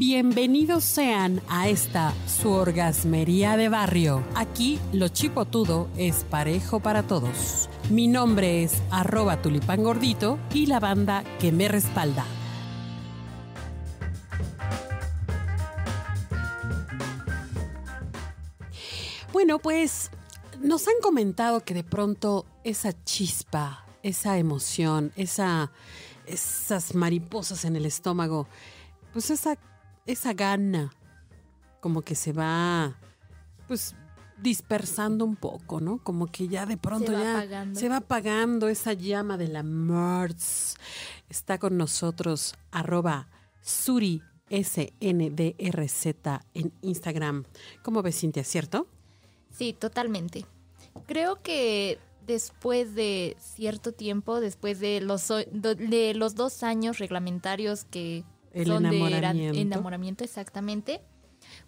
Bienvenidos sean a esta su orgasmería de barrio. Aquí lo chipotudo es parejo para todos. Mi nombre es arroba tulipán gordito y la banda que me respalda. Bueno, pues nos han comentado que de pronto esa chispa, esa emoción, esa, esas mariposas en el estómago, pues esa esa gana como que se va pues dispersando un poco, ¿no? Como que ya de pronto ya se va apagando esa llama de la Mars. Está con nosotros arroba Suri SNDRZ en Instagram. ¿Cómo ves, Cintia, cierto? Sí, totalmente. Creo que después de cierto tiempo, después de los, de los dos años reglamentarios que el enamoramiento. enamoramiento, exactamente.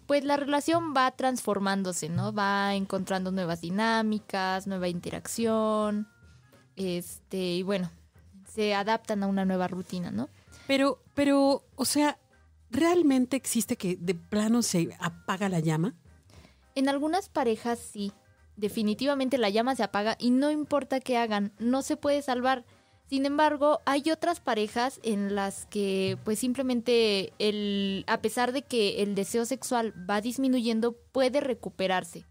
Pues la relación va transformándose, ¿no? Va encontrando nuevas dinámicas, nueva interacción. Este, y bueno, se adaptan a una nueva rutina, ¿no? Pero, pero, o sea, ¿realmente existe que de plano se apaga la llama? En algunas parejas sí. Definitivamente la llama se apaga y no importa qué hagan, no se puede salvar sin embargo, hay otras parejas en las que pues simplemente el a pesar de que el deseo sexual va disminuyendo, puede recuperarse.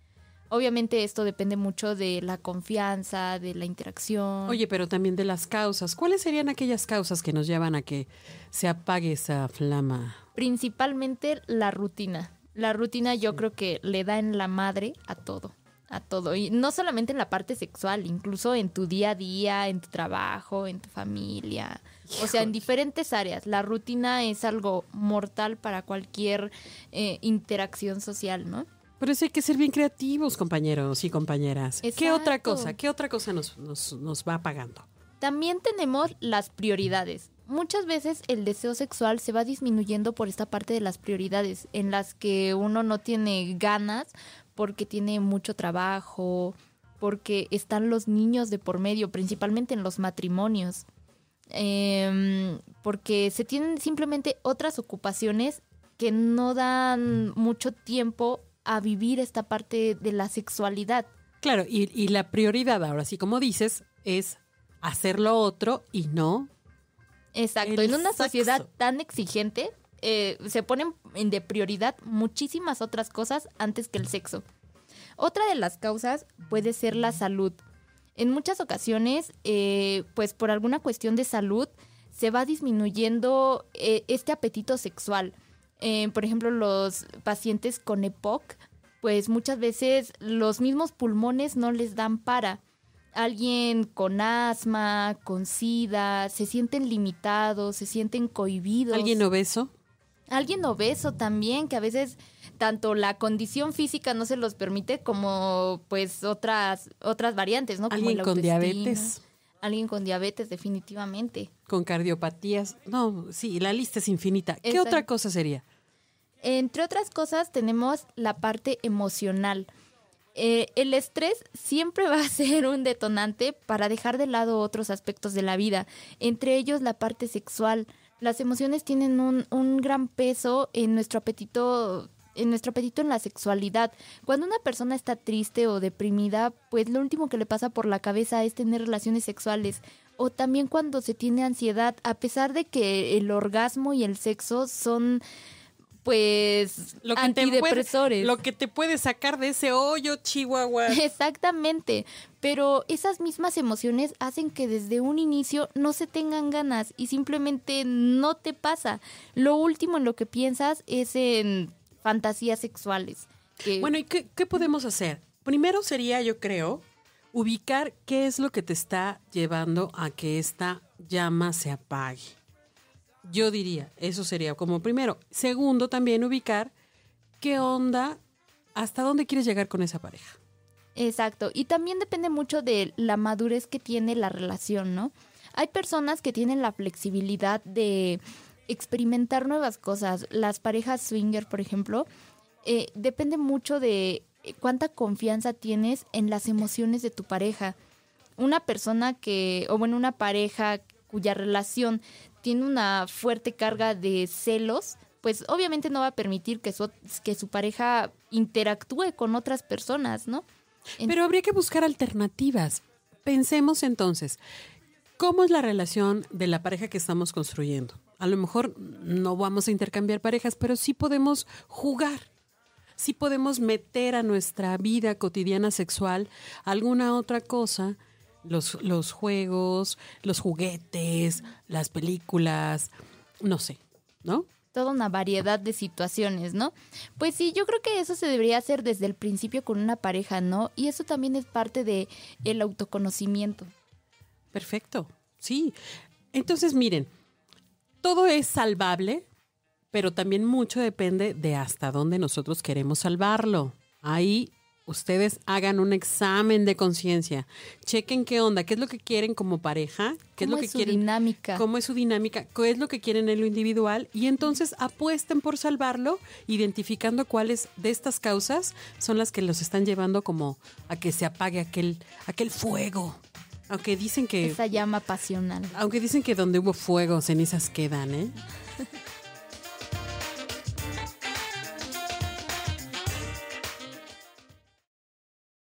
Obviamente esto depende mucho de la confianza, de la interacción. Oye, pero también de las causas. ¿Cuáles serían aquellas causas que nos llevan a que se apague esa flama? Principalmente la rutina. La rutina yo creo que le da en la madre a todo a todo. Y no solamente en la parte sexual, incluso en tu día a día, en tu trabajo, en tu familia. O sea, en diferentes áreas. La rutina es algo mortal para cualquier eh, interacción social, ¿no? Por eso hay que ser bien creativos, compañeros y compañeras. ¿Qué otra cosa? ¿Qué otra cosa nos, nos, nos va apagando? También tenemos las prioridades. Muchas veces el deseo sexual se va disminuyendo por esta parte de las prioridades, en las que uno no tiene ganas porque tiene mucho trabajo, porque están los niños de por medio, principalmente en los matrimonios, em, porque se tienen simplemente otras ocupaciones que no dan mucho tiempo a vivir esta parte de la sexualidad. Claro, y, la prioridad, ahora sí como dices, es hacer lo otro y no. Exacto, en una sociedad tan exigente, eh, se ponen de prioridad muchísimas otras cosas antes que el sexo. Otra de las causas puede ser la salud. En muchas ocasiones, eh, pues por alguna cuestión de salud, se va disminuyendo eh, este apetito sexual. por ejemplo, los pacientes con EPOC, pues muchas veces los mismos pulmones no les dan para alguien con asma, con sida, se sienten limitados, se sienten cohibidos. ¿Alguien obeso? Alguien obeso también, que a veces tanto la condición física no se los permite como pues otras otras variantes, ¿no? alguien con diabetes. Alguien con diabetes, definitivamente. Con cardiopatías. No, sí, la lista es infinita. ¿Qué otra cosa sería? Entre otras cosas tenemos la parte emocional. Eh, el estrés siempre va a ser un detonante para dejar de lado otros aspectos de la vida, entre ellos la parte sexual, las emociones tienen un, un gran peso en nuestro apetito en nuestro apetito en la sexualidad. Cuando una persona está triste o deprimida, pues lo último que le pasa por la cabeza es tener relaciones sexuales. O también cuando se tiene ansiedad, a pesar de que el orgasmo y el sexo son pues lo que antidepresores. lo que te puede sacar de ese hoyo, Chihuahua. Exactamente, pero esas mismas emociones hacen que desde un inicio no se tengan ganas y simplemente no te pasa. Lo último en lo que piensas es en fantasías sexuales. Bueno, ¿y qué, qué podemos hacer? Primero sería, yo creo, ubicar qué es lo que te está llevando a que esta llama se apague. Yo diría, eso sería como primero. Segundo, también ubicar qué onda, hasta dónde quieres llegar con esa pareja. Exacto, y también depende mucho de la madurez que tiene la relación, ¿no? Hay personas que tienen la flexibilidad de experimentar nuevas cosas. Las parejas swinger, por ejemplo, eh, depende mucho de cuánta confianza tienes en las emociones de tu pareja. Una persona que, o bueno, una pareja cuya relación tiene una fuerte carga de celos, pues obviamente no va a permitir que su, que su pareja interactúe con otras personas, ¿no? Pero habría que buscar alternativas. Pensemos entonces, ¿cómo es la relación de la pareja que estamos construyendo? A lo mejor no vamos a intercambiar parejas, pero sí podemos jugar. Sí podemos meter a nuestra vida cotidiana sexual alguna otra cosa, los, los juegos, los juguetes, las películas, no sé, ¿no? toda una variedad de situaciones, ¿no? Pues sí, yo creo que eso se debería hacer desde el principio con una pareja, ¿no? Y eso también es parte de el autoconocimiento. Perfecto. Sí. Entonces, miren, todo es salvable, pero también mucho depende de hasta dónde nosotros queremos salvarlo. Ahí ustedes hagan un examen de conciencia. Chequen qué onda, qué es lo que quieren como pareja, qué es lo que su quieren. dinámica? Cómo es su dinámica, qué es lo que quieren en lo individual y entonces apuesten por salvarlo, identificando cuáles de estas causas son las que los están llevando como a que se apague aquel, aquel fuego. Aunque dicen que. Esa llama pasional. Aunque dicen que donde hubo fuego, cenizas quedan, ¿eh?